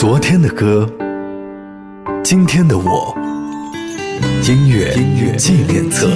昨天的歌，今天的我，音乐纪念册。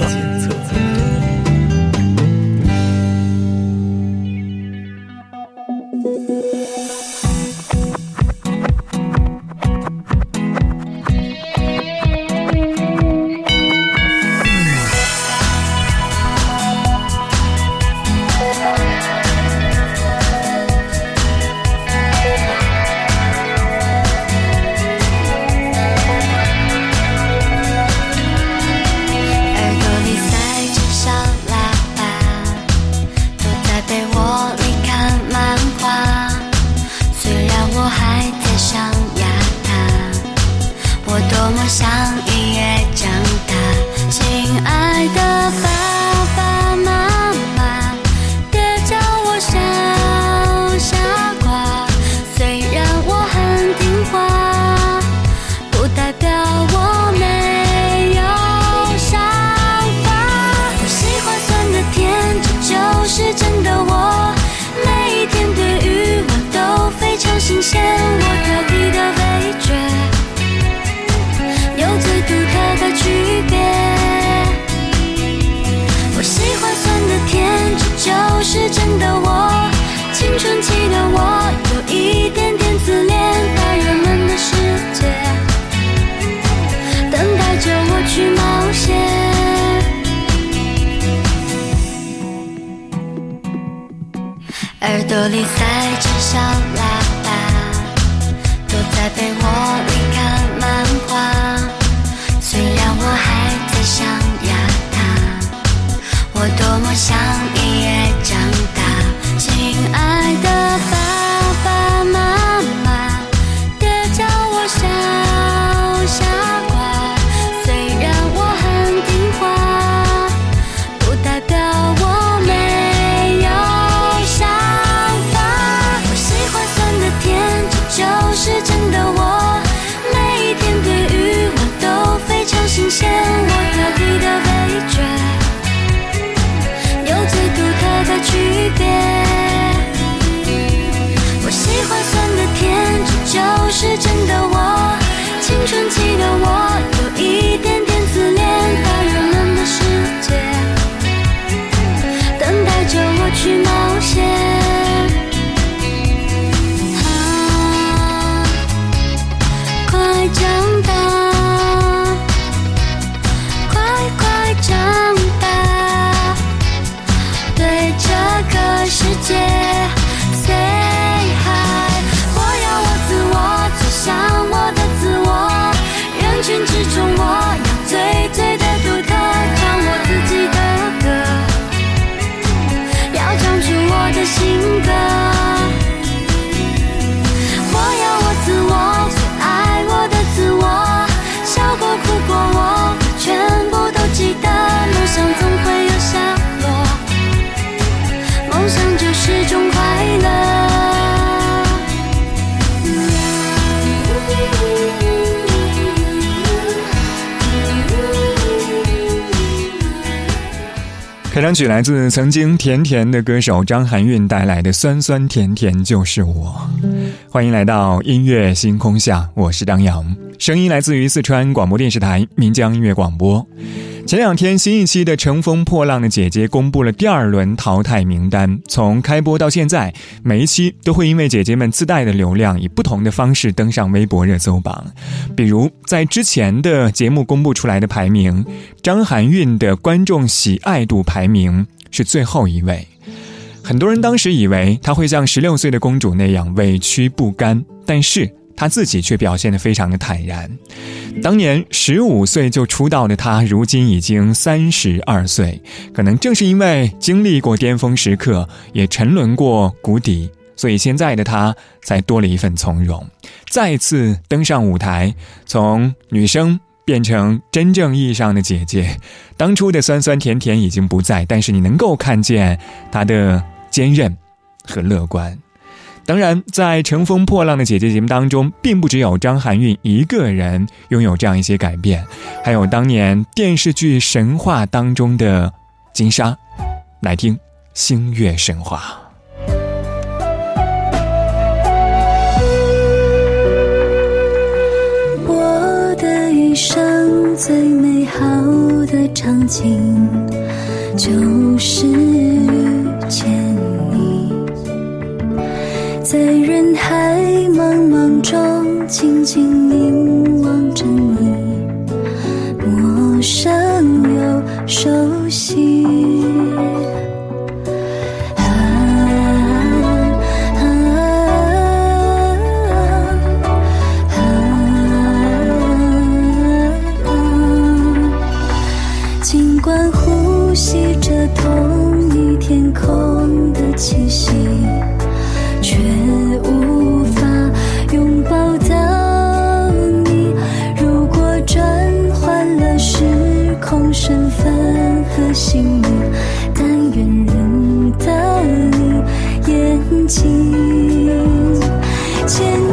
是真的，我青春期的我有一点点自恋，大人们的世界等待着我去冒险。耳朵里塞。是真的我。每一天对于我都非常新鲜，我挑剔的味觉有最独特的区别。我喜欢酸的甜，这就是真的我。青春期的我有一点点开场曲来自曾经甜甜的歌手张含韵带来的《酸酸甜甜就是我》，欢迎来到音乐星空下，我是张扬，声音来自于四川广播电视台岷江音乐广播。前两天，新一期的《乘风破浪的姐姐》公布了第二轮淘汰名单。从开播到现在，每一期都会因为姐姐们自带的流量，以不同的方式登上微博热搜榜。比如，在之前的节目公布出来的排名，张含韵的观众喜爱度排名是最后一位。很多人当时以为她会像十六岁的公主那样委屈不甘，但是她自己却表现得非常的坦然。当年十五岁就出道的她，如今已经三十二岁。可能正是因为经历过巅峰时刻，也沉沦过谷底，所以现在的她才多了一份从容，再次登上舞台，从女生变成真正意义上的姐姐。当初的酸酸甜甜已经不在，但是你能够看见她的坚韧和乐观。当然在乘风破浪的姐姐节目当中并不只有张含韵一个人拥有这样一些改变还有当年电视剧神话当中的金莎来听星月神话。我的一生最美好的场景就是遇见在人海茫茫中静静凝千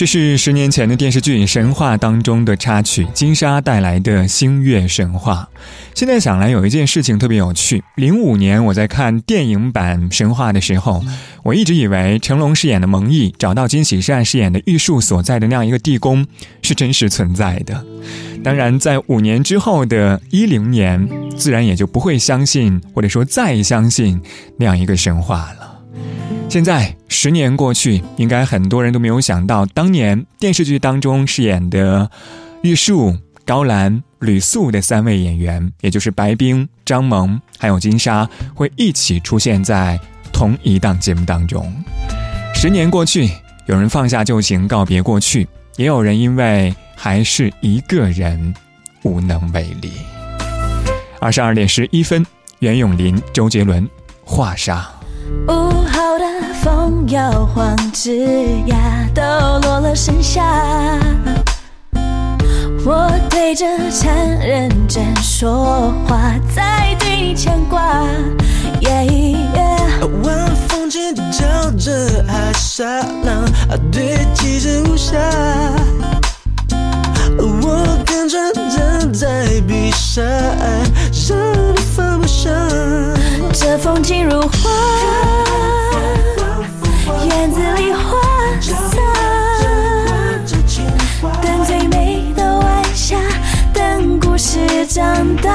这是十年前的电视剧《神话》当中的插曲，金莎带来的《星月神话》。现在想来，有一件事情特别有趣。零五年我在看电影版《神话》的时候，我一直以为成龙饰演的蒙毅找到金喜善饰演的玉树所在的那样一个地宫是真实存在的。当然，在五年之后的一零年，自然也就不会相信，或者说再相信那样一个神话了。现在十年过去，应该很多人都没有想到，当年电视剧当中饰演的玉树、高兰、吕素的三位演员，也就是白冰、张萌还有金莎，会一起出现在同一档节目当中。十年过去，有人放下旧情告别过去，也有人因为还是一个人无能为力。二十二点十一分，袁咏琳、周杰伦，画沙。风摇晃，枝桠抖落了盛夏。我对着蝉认真说话，在对你牵挂。耶耶，晚风轻轻敲着海沙浪，堆积着无暇。我看穿正在闭上，让你放不下。这风景如画，长大。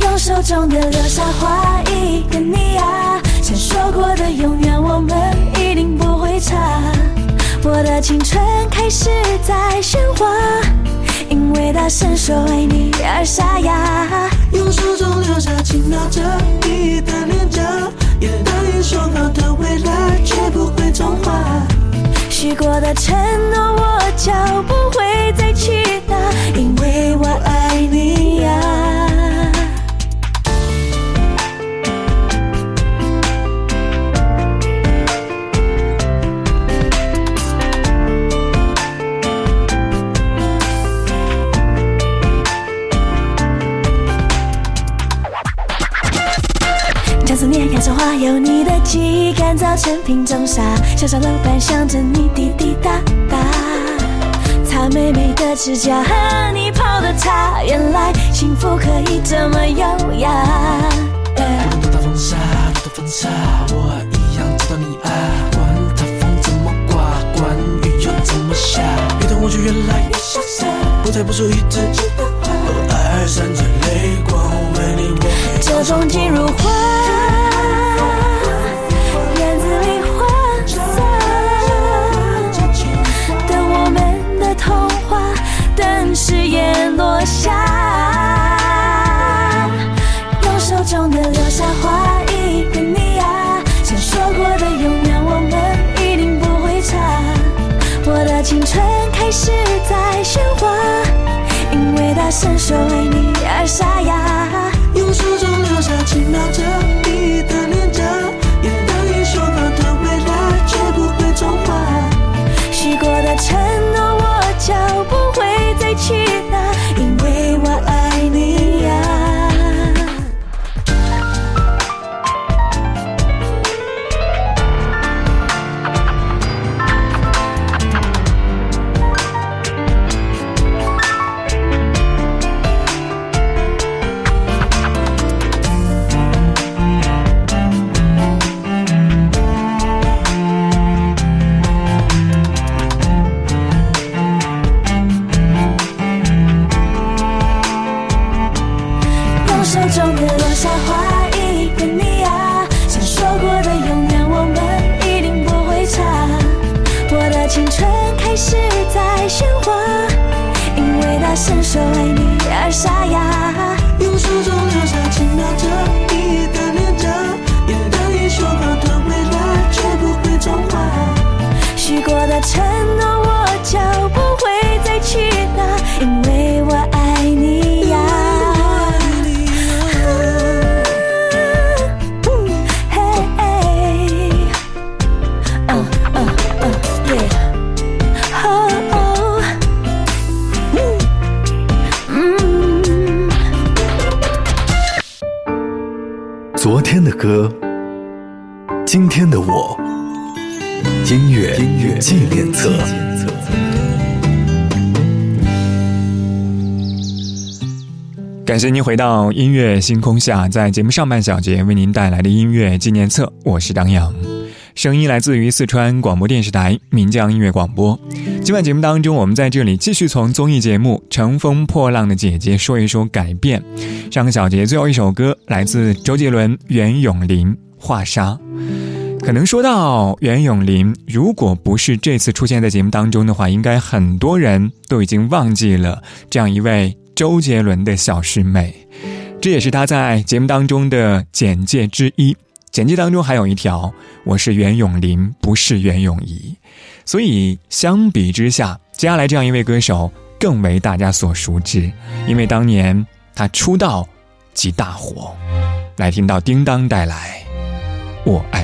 用手中的流沙画一个你啊，曾说过的永远，我们一定不会差。我的青春开始在喧哗，因为大声说爱你而沙哑。用手中流沙轻描着你的脸颊，也答应说好的未来绝不会重画。许过的承诺我就不会再去拿，因为我爱你呀。干燥成瓶中沙，小小楼板想着你滴滴答答，擦美美的指甲和你泡的茶，原来幸福可以这么优雅。多大风沙，多大风沙，我一样知道你啊。管它风怎么刮，管雨又怎么下，越等我就越来越潇洒，不再不属于自己的花。二闪着泪光，为你我会这风景如因为大声说爱你。音乐音乐纪念册。感谢您回到音乐星空下，在节目上半小节为您带来的音乐纪念册，我是张扬，声音来自于四川广播电视台岷江音乐广播。今晚节目当中，我们在这里继续从综艺节目《乘风破浪的姐姐》说一说改变。上个小节最后一首歌来自周杰伦、袁咏琳《画沙》。可能说到袁咏琳，如果不是这次出现在节目当中的话，应该很多人都已经忘记了这样一位周杰伦的小师妹。这也是她在节目当中的简介之一。简介当中还有一条：“我是袁咏琳，不是袁咏仪。”所以相比之下，接下来这样一位歌手更为大家所熟知，因为当年她出道即大火。来听到叮当带来《我爱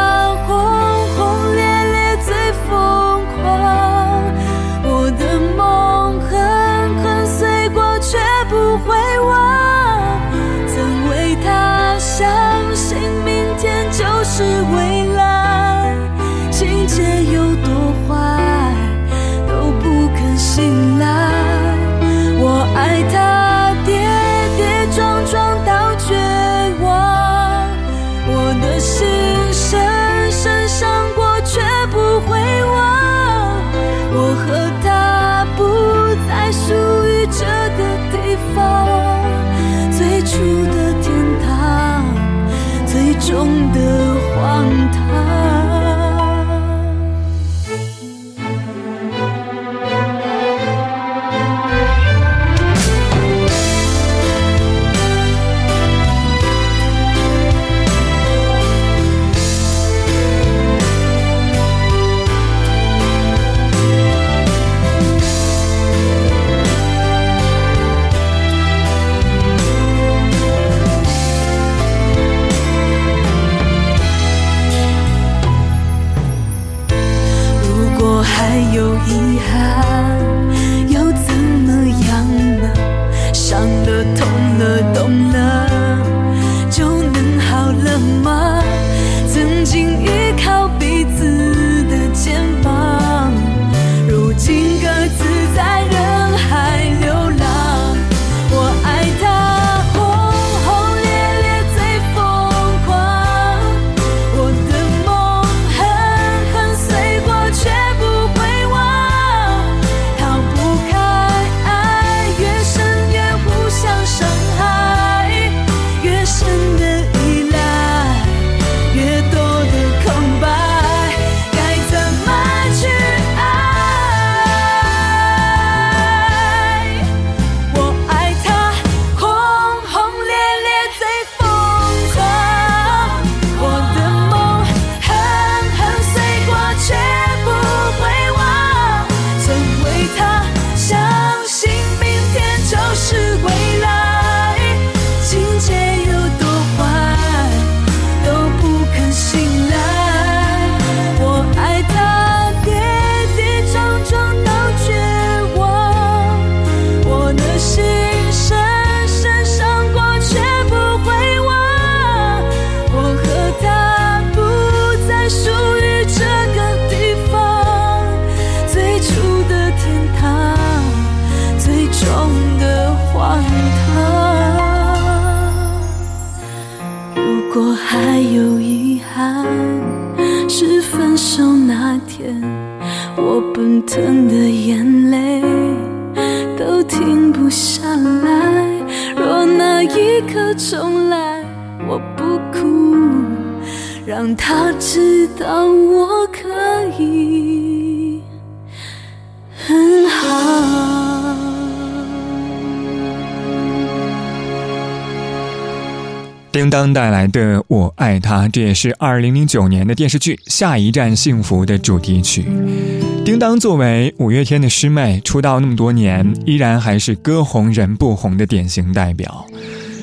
重的当带来的《我爱他》，这也是二零零九年的电视剧《下一站幸福》的主题曲。叮当作为五月天的师妹，出道那么多年，依然还是歌红人不红的典型代表。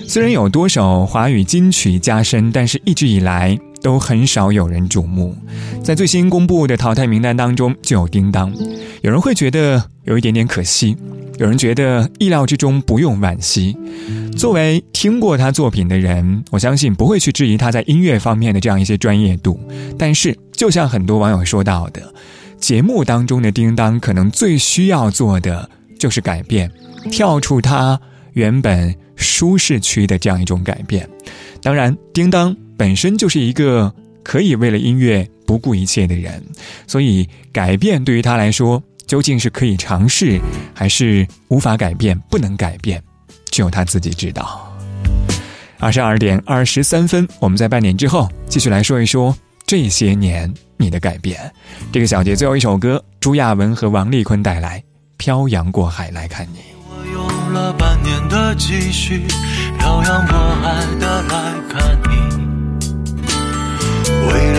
虽然有多首华语金曲加身，但是一直以来都很少有人瞩目。在最新公布的淘汰名单当中，就有叮当。有人会觉得有一点点可惜，有人觉得意料之中，不用惋惜。作为听过他作品的人，我相信不会去质疑他在音乐方面的这样一些专业度。但是，就像很多网友说到的，节目当中的叮当可能最需要做的就是改变，跳出他原本舒适区的这样一种改变。当然，叮当本身就是一个可以为了音乐不顾一切的人，所以改变对于他来说，究竟是可以尝试，还是无法改变、不能改变？只有他自己知道。二十二点二十三分，我们在半点之后继续来说一说这些年你的改变。这个小节最后一首歌，朱亚文和王丽坤带来《漂洋过海来看你》。我用了半年的积蓄，漂洋过海的来看你。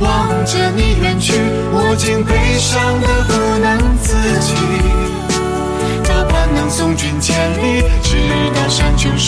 望着你远去，我竟悲伤的不能自己。多盼能送君千里，直到山穷水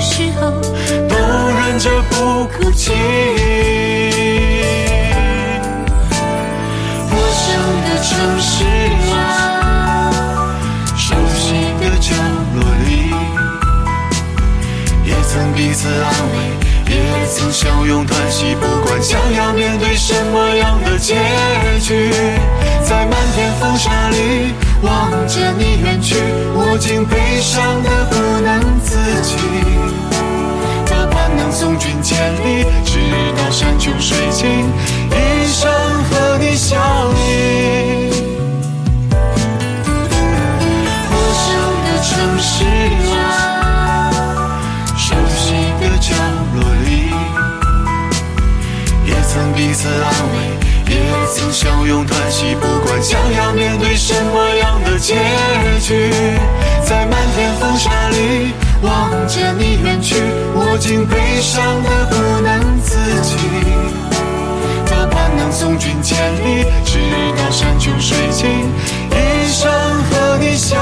时候，都忍着不哭泣。陌生的城市啊，熟悉的角落里，也曾彼此安慰，也曾相拥叹息。不管将要面对什么样的结局，在漫天风沙里望着你远去，我竟悲伤的不能自己。送君千里，直到山穷水尽，一生和你相依。陌生的城市啊，熟悉的角落里，也曾彼此安慰，也曾相拥叹息竟悲伤得不能自己多盼能送君千里直到山穷水尽一生和你相